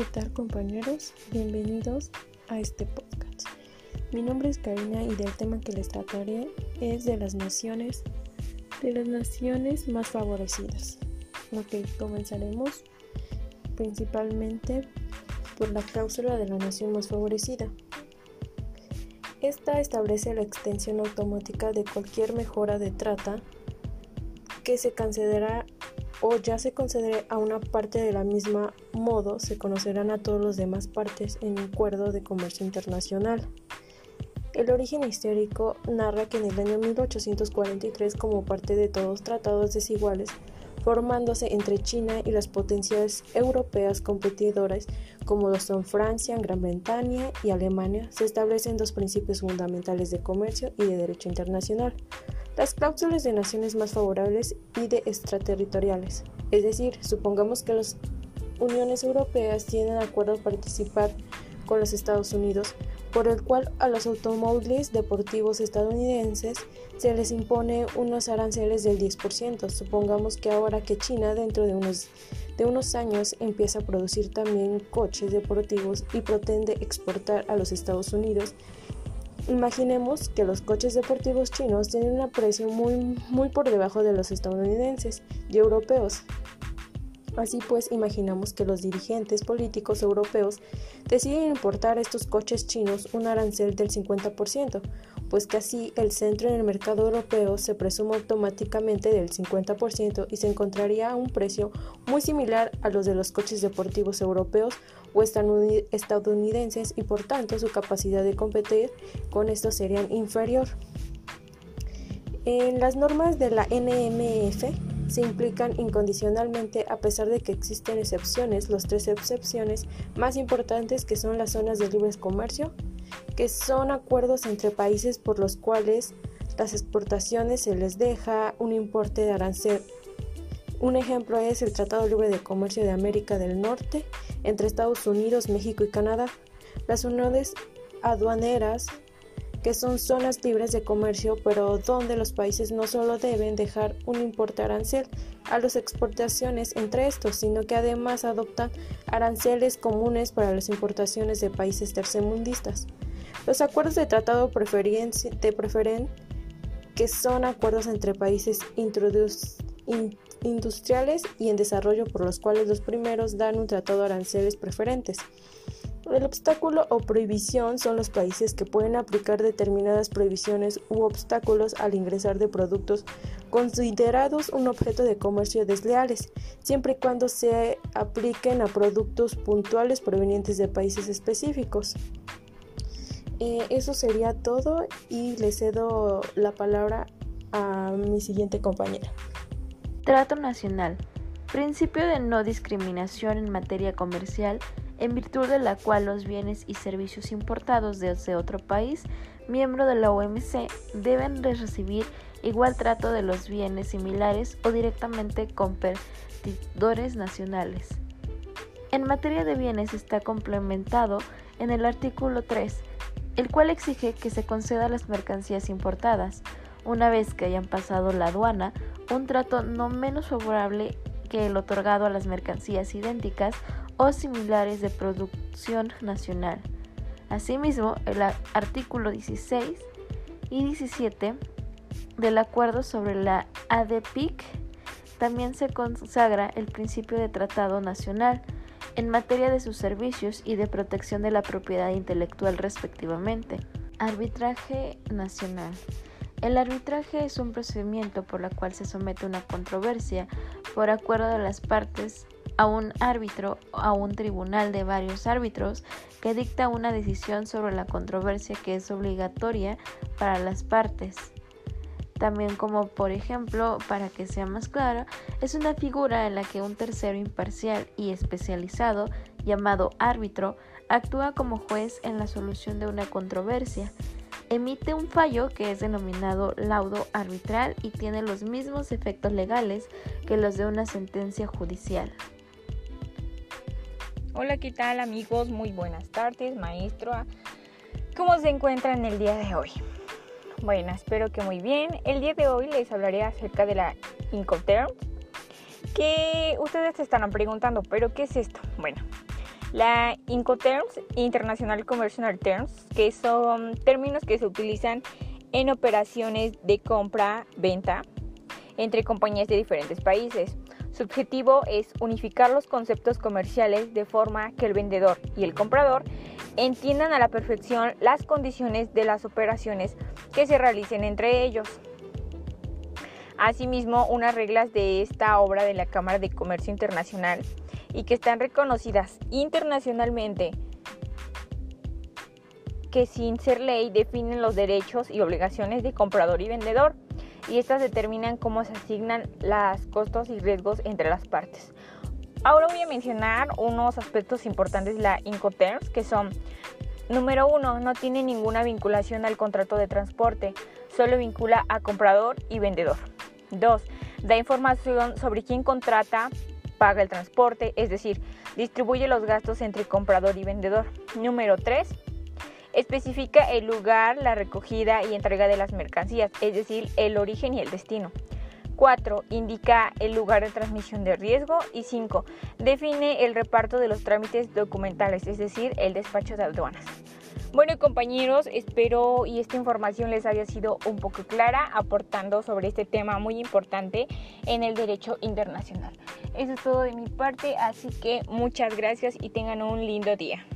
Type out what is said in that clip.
¿qué tal compañeros? Bienvenidos a este podcast. Mi nombre es Karina y del tema que les trataré es de las naciones, de las naciones más favorecidas. Ok, comenzaremos principalmente por la cláusula de la nación más favorecida. Esta establece la extensión automática de cualquier mejora de trata que se concederá o ya se concede a una parte de la misma modo se conocerán a todas las demás partes en un acuerdo de comercio internacional. El origen histórico narra que en el año 1843 como parte de todos tratados desiguales formándose entre China y las potencias europeas competidoras como lo son Francia, Gran Bretaña y Alemania, se establecen dos principios fundamentales de comercio y de derecho internacional las cláusulas de naciones más favorables y de extraterritoriales. Es decir, supongamos que las uniones europeas tienen acuerdo participar con los Estados Unidos, por el cual a los automóviles deportivos estadounidenses se les impone unos aranceles del 10%. Supongamos que ahora que China dentro de unos, de unos años empieza a producir también coches deportivos y pretende exportar a los Estados Unidos, Imaginemos que los coches deportivos chinos tienen un precio muy, muy por debajo de los estadounidenses y europeos. Así pues, imaginamos que los dirigentes políticos europeos deciden importar a estos coches chinos un arancel del 50%, pues que así el centro en el mercado europeo se presume automáticamente del 50% y se encontraría a un precio muy similar a los de los coches deportivos europeos o estadounidenses y por tanto su capacidad de competir con estos serían inferior. En las normas de la NMF se implican incondicionalmente a pesar de que existen excepciones, las tres excepciones más importantes que son las zonas de libre comercio, que son acuerdos entre países por los cuales las exportaciones se les deja un importe de arancel. Un ejemplo es el Tratado Libre de Comercio de América del Norte entre Estados Unidos, México y Canadá. Las uniones aduaneras que son zonas libres de comercio, pero donde los países no solo deben dejar un importe arancel a las exportaciones entre estos, sino que además adoptan aranceles comunes para las importaciones de países tercermundistas. Los acuerdos de tratado de preferen que son acuerdos entre países industriales y en desarrollo por los cuales los primeros dan un tratado de aranceles preferentes. El obstáculo o prohibición son los países que pueden aplicar determinadas prohibiciones u obstáculos al ingresar de productos considerados un objeto de comercio desleales, siempre y cuando se apliquen a productos puntuales provenientes de países específicos. Eh, eso sería todo y le cedo la palabra a mi siguiente compañera. Trato nacional. Principio de no discriminación en materia comercial en virtud de la cual los bienes y servicios importados desde otro país miembro de la OMC deben recibir igual trato de los bienes similares o directamente competidores nacionales. En materia de bienes está complementado en el artículo 3, el cual exige que se conceda a las mercancías importadas, una vez que hayan pasado la aduana, un trato no menos favorable que el otorgado a las mercancías idénticas o similares de producción nacional. Asimismo, el artículo 16 y 17 del acuerdo sobre la ADPIC también se consagra el principio de tratado nacional en materia de sus servicios y de protección de la propiedad intelectual respectivamente. Arbitraje nacional. El arbitraje es un procedimiento por el cual se somete una controversia por acuerdo de las partes a un árbitro a un tribunal de varios árbitros que dicta una decisión sobre la controversia que es obligatoria para las partes. También como por ejemplo, para que sea más claro, es una figura en la que un tercero imparcial y especializado, llamado árbitro, actúa como juez en la solución de una controversia. Emite un fallo que es denominado laudo arbitral y tiene los mismos efectos legales que los de una sentencia judicial. Hola, ¿qué tal amigos? Muy buenas tardes, maestro. ¿Cómo se encuentran el día de hoy? Bueno, espero que muy bien. El día de hoy les hablaré acerca de la Incoterms, que ustedes se estarán preguntando, ¿pero qué es esto? Bueno, La Incoterms, International Commercial Terms, que son términos que se utilizan en operaciones de compra-venta entre compañías de diferentes países. Su objetivo es unificar los conceptos comerciales de forma que el vendedor y el comprador entiendan a la perfección las condiciones de las operaciones que se realicen entre ellos. Asimismo, unas reglas de esta obra de la Cámara de Comercio Internacional y que están reconocidas internacionalmente que sin ser ley definen los derechos y obligaciones de comprador y vendedor y estas determinan cómo se asignan los costos y riesgos entre las partes. Ahora voy a mencionar unos aspectos importantes de la Incoterms que son Número uno, no tiene ninguna vinculación al contrato de transporte, solo vincula a comprador y vendedor. 2. Da información sobre quién contrata, paga el transporte, es decir, distribuye los gastos entre comprador y vendedor. Número 3. Especifica el lugar, la recogida y entrega de las mercancías, es decir, el origen y el destino. 4. Indica el lugar de transmisión de riesgo. Y 5. Define el reparto de los trámites documentales, es decir, el despacho de aduanas. Bueno compañeros, espero y esta información les haya sido un poco clara, aportando sobre este tema muy importante en el derecho internacional. Eso es todo de mi parte, así que muchas gracias y tengan un lindo día.